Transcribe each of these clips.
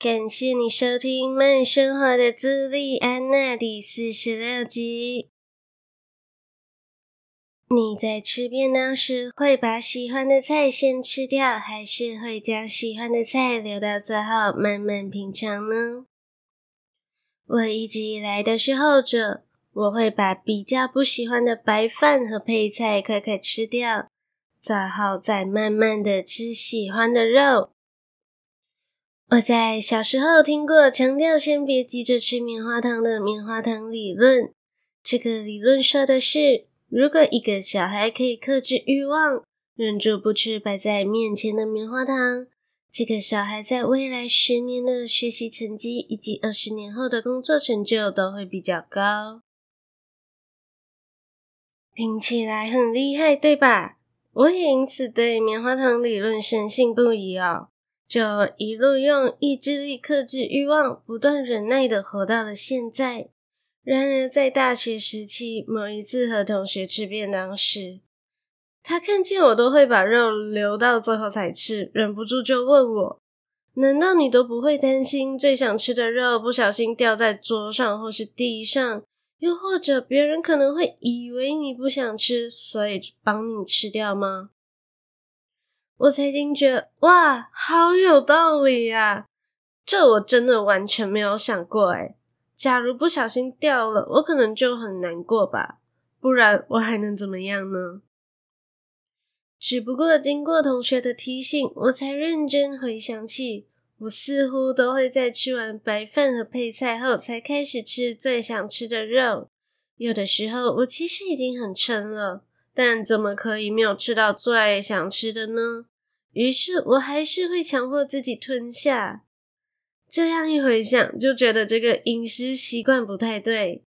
感谢你收听《慢生活的朱莉安娜》第四十六集。你在吃便当时会把喜欢的菜先吃掉，还是会将喜欢的菜留到最后慢慢品尝呢？我一直以来都是后者，我会把比较不喜欢的白饭和配菜快快吃掉，最后再慢慢的吃喜欢的肉。我在小时候听过强调先别急着吃棉花糖的棉花糖理论。这个理论说的是，如果一个小孩可以克制欲望，忍住不吃摆在面前的棉花糖，这个小孩在未来十年的学习成绩以及二十年后的工作成就都会比较高。听起来很厉害，对吧？我也因此对棉花糖理论深信不疑哦。就一路用意志力克制欲望，不断忍耐的活到了现在。然而，在大学时期，某一次和同学吃便当时，他看见我都会把肉留到最后才吃，忍不住就问我：“难道你都不会担心最想吃的肉不小心掉在桌上或是地上，又或者别人可能会以为你不想吃，所以帮你吃掉吗？”我才惊觉，哇，好有道理呀！这我真的完全没有想过诶。假如不小心掉了，我可能就很难过吧？不然我还能怎么样呢？只不过经过同学的提醒，我才认真回想起，我似乎都会在吃完白饭和配菜后，才开始吃最想吃的肉。有的时候，我其实已经很撑了。但怎么可以没有吃到最想吃的呢？于是我还是会强迫自己吞下。这样一回想，就觉得这个饮食习惯不太对。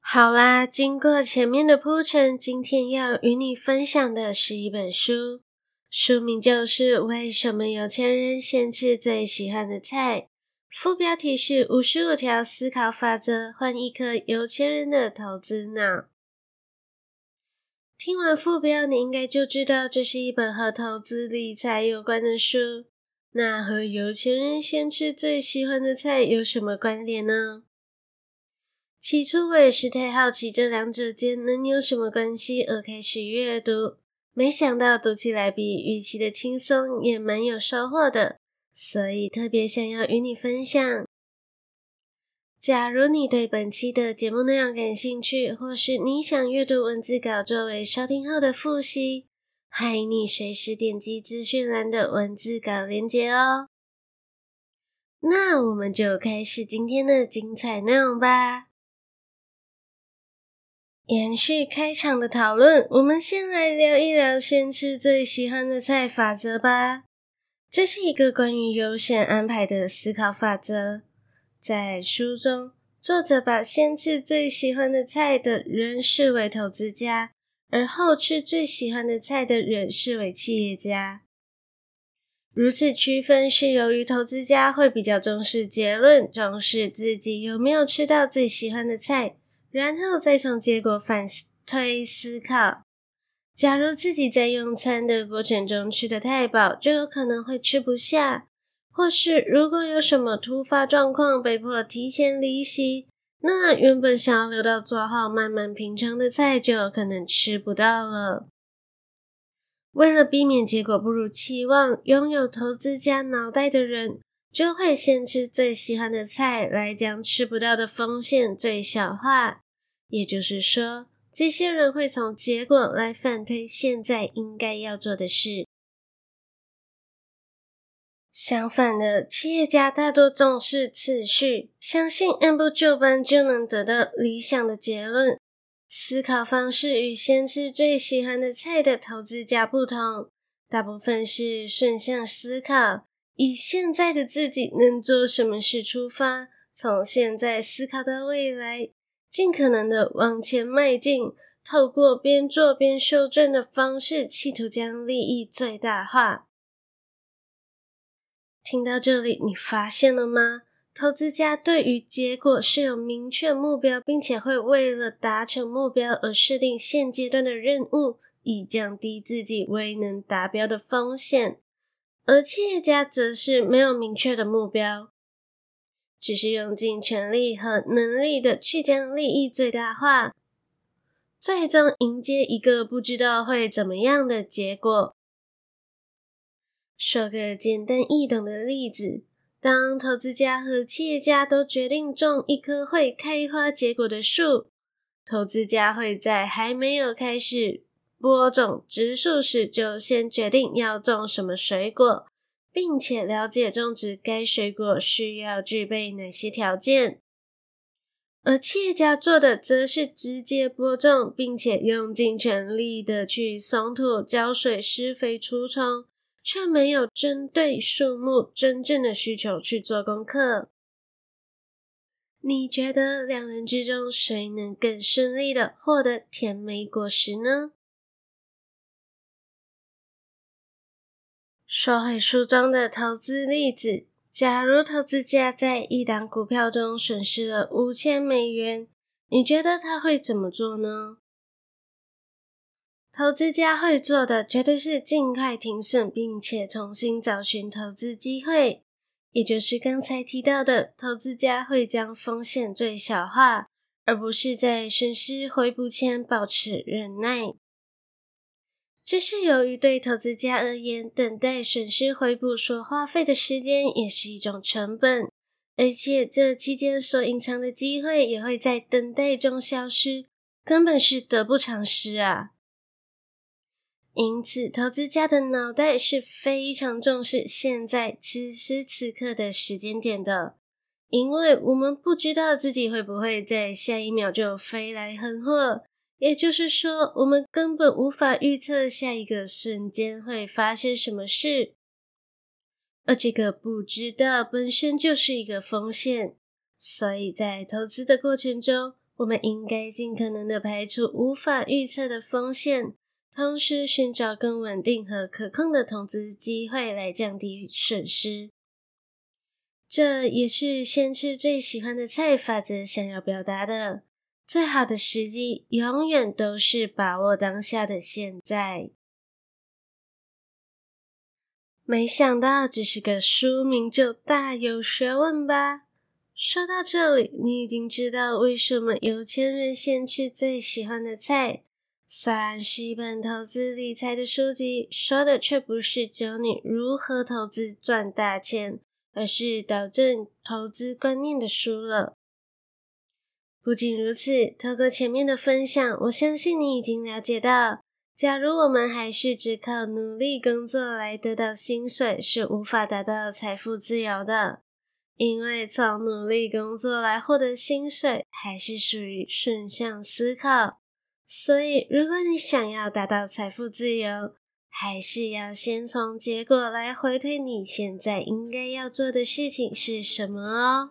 好啦，经过前面的铺陈，今天要与你分享的是一本书，书名就是《为什么有钱人先吃最喜欢的菜》。副标题是五十五条思考法则，换一颗有钱人的投资脑。听完副标，你应该就知道这是一本和投资理财有关的书。那和有钱人先吃最喜欢的菜有什么关联呢？起初我也是太好奇这两者间能有什么关系而开始阅读，没想到读起来比预期的轻松，也蛮有收获的。所以特别想要与你分享。假如你对本期的节目内容感兴趣，或是你想阅读文字稿作为收听后的复习，欢迎你随时点击资讯栏的文字稿连接哦。那我们就开始今天的精彩内容吧。延续开场的讨论，我们先来聊一聊先吃最喜欢的菜法则吧。这是一个关于优先安排的思考法则。在书中，作者把先吃最喜欢的菜的人视为投资家，而后吃最喜欢的菜的人视为企业家。如此区分是由于投资家会比较重视结论，重视自己有没有吃到最喜欢的菜，然后再从结果反推思考。假如自己在用餐的过程中吃得太饱，就有可能会吃不下；或是如果有什么突发状况被迫提前离席，那原本想要留到最后慢慢品尝的菜就有可能吃不到了。为了避免结果不如期望，拥有投资家脑袋的人就会先吃最喜欢的菜，来将吃不到的风险最小化。也就是说，这些人会从结果来反推现在应该要做的事。相反的，企业家大多重视次序，相信按部就班就能得到理想的结论。思考方式与先吃最喜欢的菜的投资家不同，大部分是顺向思考，以现在的自己能做什么事出发，从现在思考到未来，尽可能的往前迈进，透过边做边修正的方式，企图将利益最大化。听到这里，你发现了吗？投资家对于结果是有明确目标，并且会为了达成目标而设定现阶段的任务，以降低自己未能达标的风险。而企业家则是没有明确的目标。只是用尽全力和能力的去将利益最大化，最终迎接一个不知道会怎么样的结果。说个简单易懂的例子，当投资家和企业家都决定种一棵会开花结果的树，投资家会在还没有开始播种植树时，就先决定要种什么水果。并且了解种植该水果需要具备哪些条件，而企业家做的则是直接播种，并且用尽全力的去松土、浇水、施肥、除虫，却没有针对树木真正的需求去做功课。你觉得两人之中谁能更顺利的获得甜美果实呢？说回书中的投资例子，假如投资家在一档股票中损失了五千美元，你觉得他会怎么做呢？投资家会做的绝对是尽快停损，并且重新找寻投资机会，也就是刚才提到的，投资家会将风险最小化，而不是在损失回补前保持忍耐。这是由于对投资家而言，等待损失回补所花费的时间也是一种成本，而且这期间所隐藏的机会也会在等待中消失，根本是得不偿失啊！因此，投资家的脑袋是非常重视现在此时此刻的时间点的，因为我们不知道自己会不会在下一秒就飞来横祸。也就是说，我们根本无法预测下一个瞬间会发生什么事，而这个不知道本身就是一个风险。所以在投资的过程中，我们应该尽可能的排除无法预测的风险，同时寻找更稳定和可控的投资机会来降低损失。这也是先吃最喜欢的菜法则想要表达的。最好的时机，永远都是把握当下的现在。没想到，只是个书名就大有学问吧？说到这里，你已经知道为什么有钱人先吃最喜欢的菜。虽然是一本投资理财的书籍，说的却不是教你如何投资赚大钱，而是导正投资观念的书了。不仅如此，透过前面的分享，我相信你已经了解到，假如我们还是只靠努力工作来得到薪水，是无法达到财富自由的。因为从努力工作来获得薪水，还是属于顺向思考。所以，如果你想要达到财富自由，还是要先从结果来回推你现在应该要做的事情是什么哦。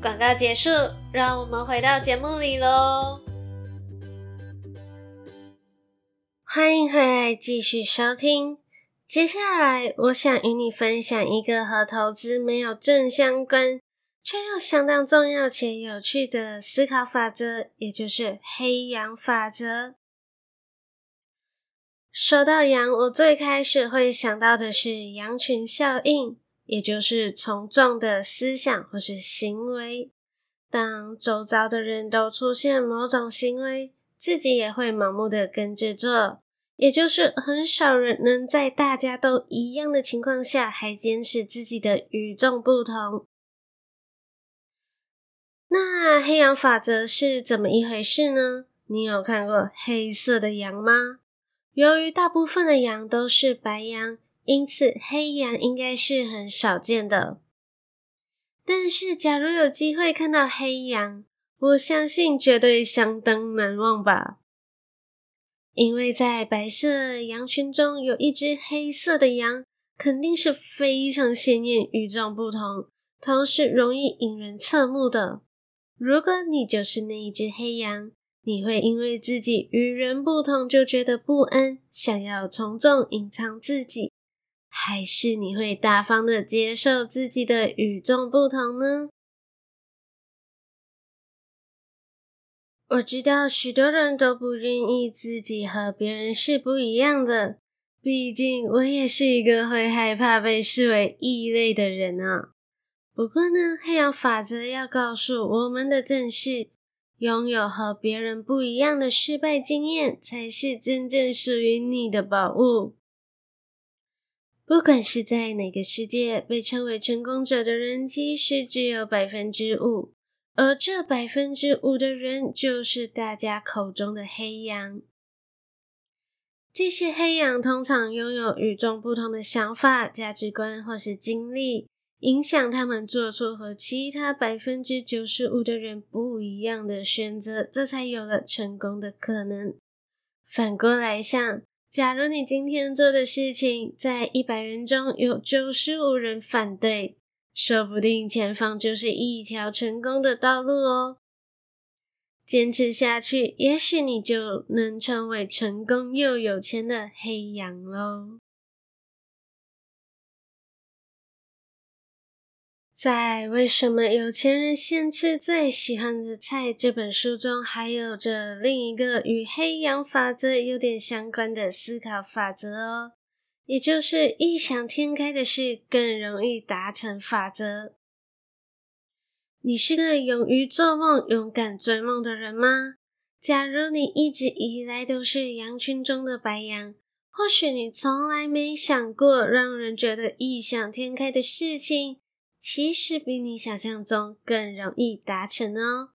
广告结束，让我们回到节目里喽。欢迎回来，继续收听。接下来，我想与你分享一个和投资没有正相关，却又相当重要且有趣的思考法则，也就是黑羊法则。说到羊，我最开始会想到的是羊群效应，也就是从众的思想或是行为。当周遭的人都出现某种行为，自己也会盲目的跟着做，也就是很少人能在大家都一样的情况下，还坚持自己的与众不同。那黑羊法则是怎么一回事呢？你有看过黑色的羊吗？由于大部分的羊都是白羊，因此黑羊应该是很少见的。但是，假如有机会看到黑羊，我相信绝对相当难忘吧。因为在白色羊群中有一只黑色的羊，肯定是非常鲜艳、与众不同，同时容易引人侧目的。如果你就是那一只黑羊，你会因为自己与人不同就觉得不安，想要从众隐藏自己。还是你会大方的接受自己的与众不同呢？我知道许多人都不愿意自己和别人是不一样的，毕竟我也是一个会害怕被视为异类的人啊。不过呢，黑羊法则要告诉我们的正是，拥有和别人不一样的失败经验，才是真正属于你的宝物。不管是在哪个世界，被称为成功者的人其实只有百分之五，而这百分之五的人就是大家口中的黑羊。这些黑羊通常拥有与众不同的想法、价值观或是经历，影响他们做出和其他百分之九十五的人不一样的选择，这才有了成功的可能。反过来想。假如你今天做的事情，在一百人中有九十五人反对，说不定前方就是一条成功的道路哦。坚持下去，也许你就能成为成功又有钱的黑羊喽。在《为什么有钱人先吃最喜欢的菜》这本书中，还有着另一个与黑羊法则有点相关的思考法则哦，也就是异想天开的事更容易达成法则。你是个勇于做梦、勇敢追梦的人吗？假如你一直以来都是羊群中的白羊，或许你从来没想过让人觉得异想天开的事情。其实比你想象中更容易达成哦，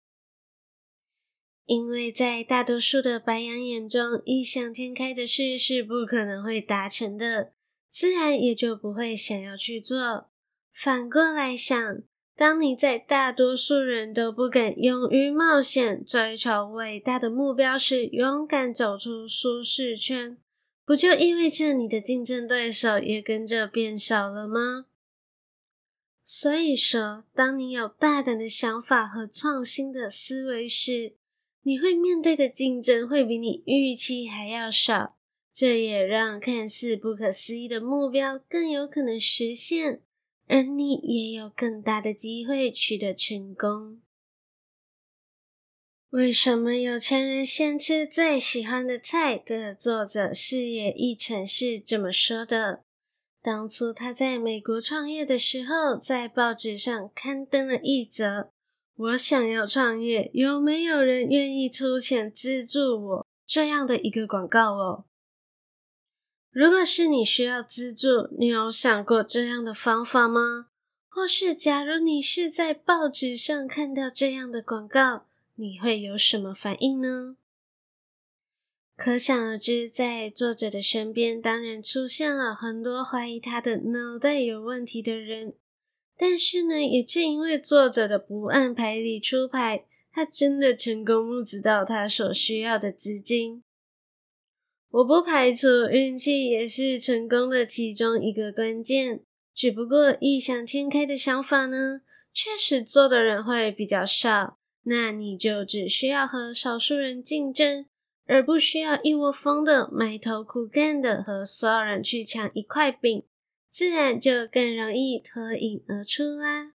因为在大多数的白羊眼中，异想天开的事是不可能会达成的，自然也就不会想要去做。反过来想，当你在大多数人都不敢勇于冒险、追求伟大的目标时，勇敢走出舒适圈，不就意味着你的竞争对手也跟着变少了吗？所以说，当你有大胆的想法和创新的思维时，你会面对的竞争会比你预期还要少。这也让看似不可思议的目标更有可能实现，而你也有更大的机会取得成功。为什么有钱人先吃最喜欢的菜的作者矢野一成是这么说的。当初他在美国创业的时候，在报纸上刊登了一则“我想要创业，有没有人愿意出钱资助我”这样的一个广告哦。如果是你需要资助，你有想过这样的方法吗？或是假如你是在报纸上看到这样的广告，你会有什么反应呢？可想而知，在作者的身边，当然出现了很多怀疑他的脑袋有问题的人。但是呢，也正因为作者的不按牌理出牌，他真的成功募资到他所需要的资金。我不排除运气也是成功的其中一个关键，只不过异想天开的想法呢，确实做的人会比较少。那你就只需要和少数人竞争，而不需要一窝蜂的埋头苦干的和所有人去抢一块饼。自然就更容易脱颖而出啦。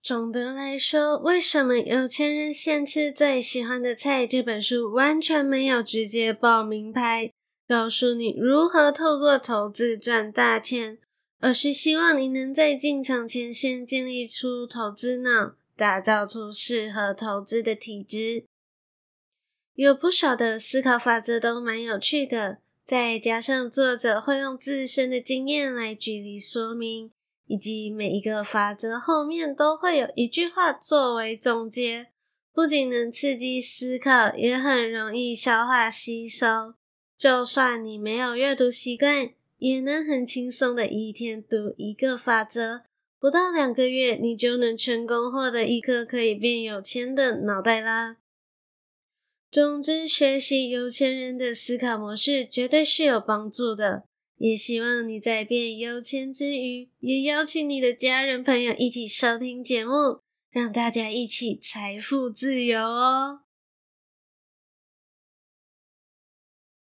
总的来说，为什么有钱人先吃最喜欢的菜？这本书完全没有直接报名牌，告诉你如何透过投资赚大钱，而是希望你能在进场前先建立出投资脑，打造出适合投资的体质。有不少的思考法则都蛮有趣的。再加上作者会用自身的经验来举例说明，以及每一个法则后面都会有一句话作为总结，不仅能刺激思考，也很容易消化吸收。就算你没有阅读习惯，也能很轻松的一天读一个法则，不到两个月，你就能成功获得一颗可以变有钱的脑袋啦。总之，学习有钱人的思考模式绝对是有帮助的。也希望你在变有钱之余，也邀请你的家人朋友一起收听节目，让大家一起财富自由哦。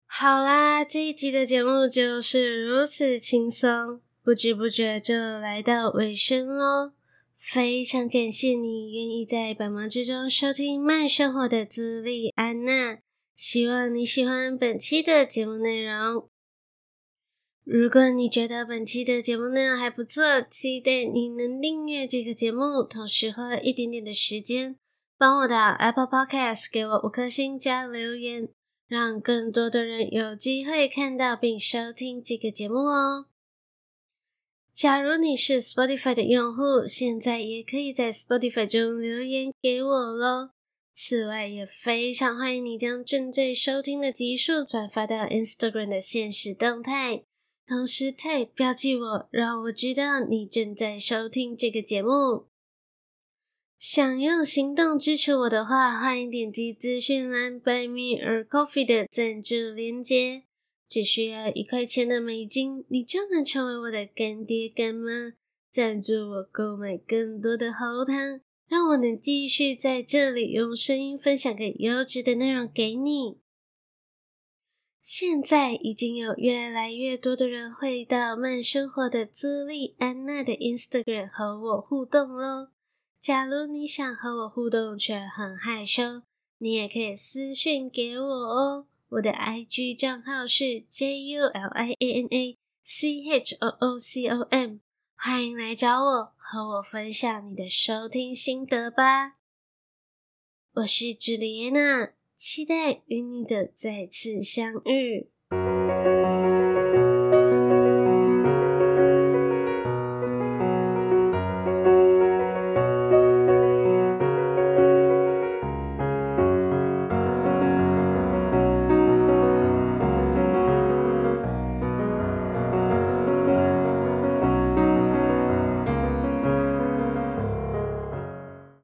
好啦，这一集的节目就是如此轻松，不知不觉就来到尾声喽。非常感谢你愿意在百忙之中收听慢生活的朱莉安娜，希望你喜欢本期的节目内容。如果你觉得本期的节目内容还不错，期待你能订阅这个节目，同时花一点点的时间帮我的 Apple Podcast 给我五颗星加留言，让更多的人有机会看到并收听这个节目哦。假如你是 Spotify 的用户，现在也可以在 Spotify 中留言给我喽。此外，也非常欢迎你将正在收听的集数转发到 Instagram 的限时动态，同时 tag 标记我，让我知道你正在收听这个节目。想用行动支持我的话，欢迎点击资讯栏 Buy Me a Coffee 的赞助链接。只需要一块钱的美金，你就能成为我的干爹干妈，赞助我购买更多的喉糖，让我能继续在这里用声音分享更优质的内容给你。现在已经有越来越多的人会到慢生活的朱莉安娜的 Instagram 和我互动喽。假如你想和我互动却很害羞，你也可以私讯给我哦。我的 IG 账号是 julianachoo.com，欢迎来找我，和我分享你的收听心得吧。我是朱莉安娜，期待与你的再次相遇。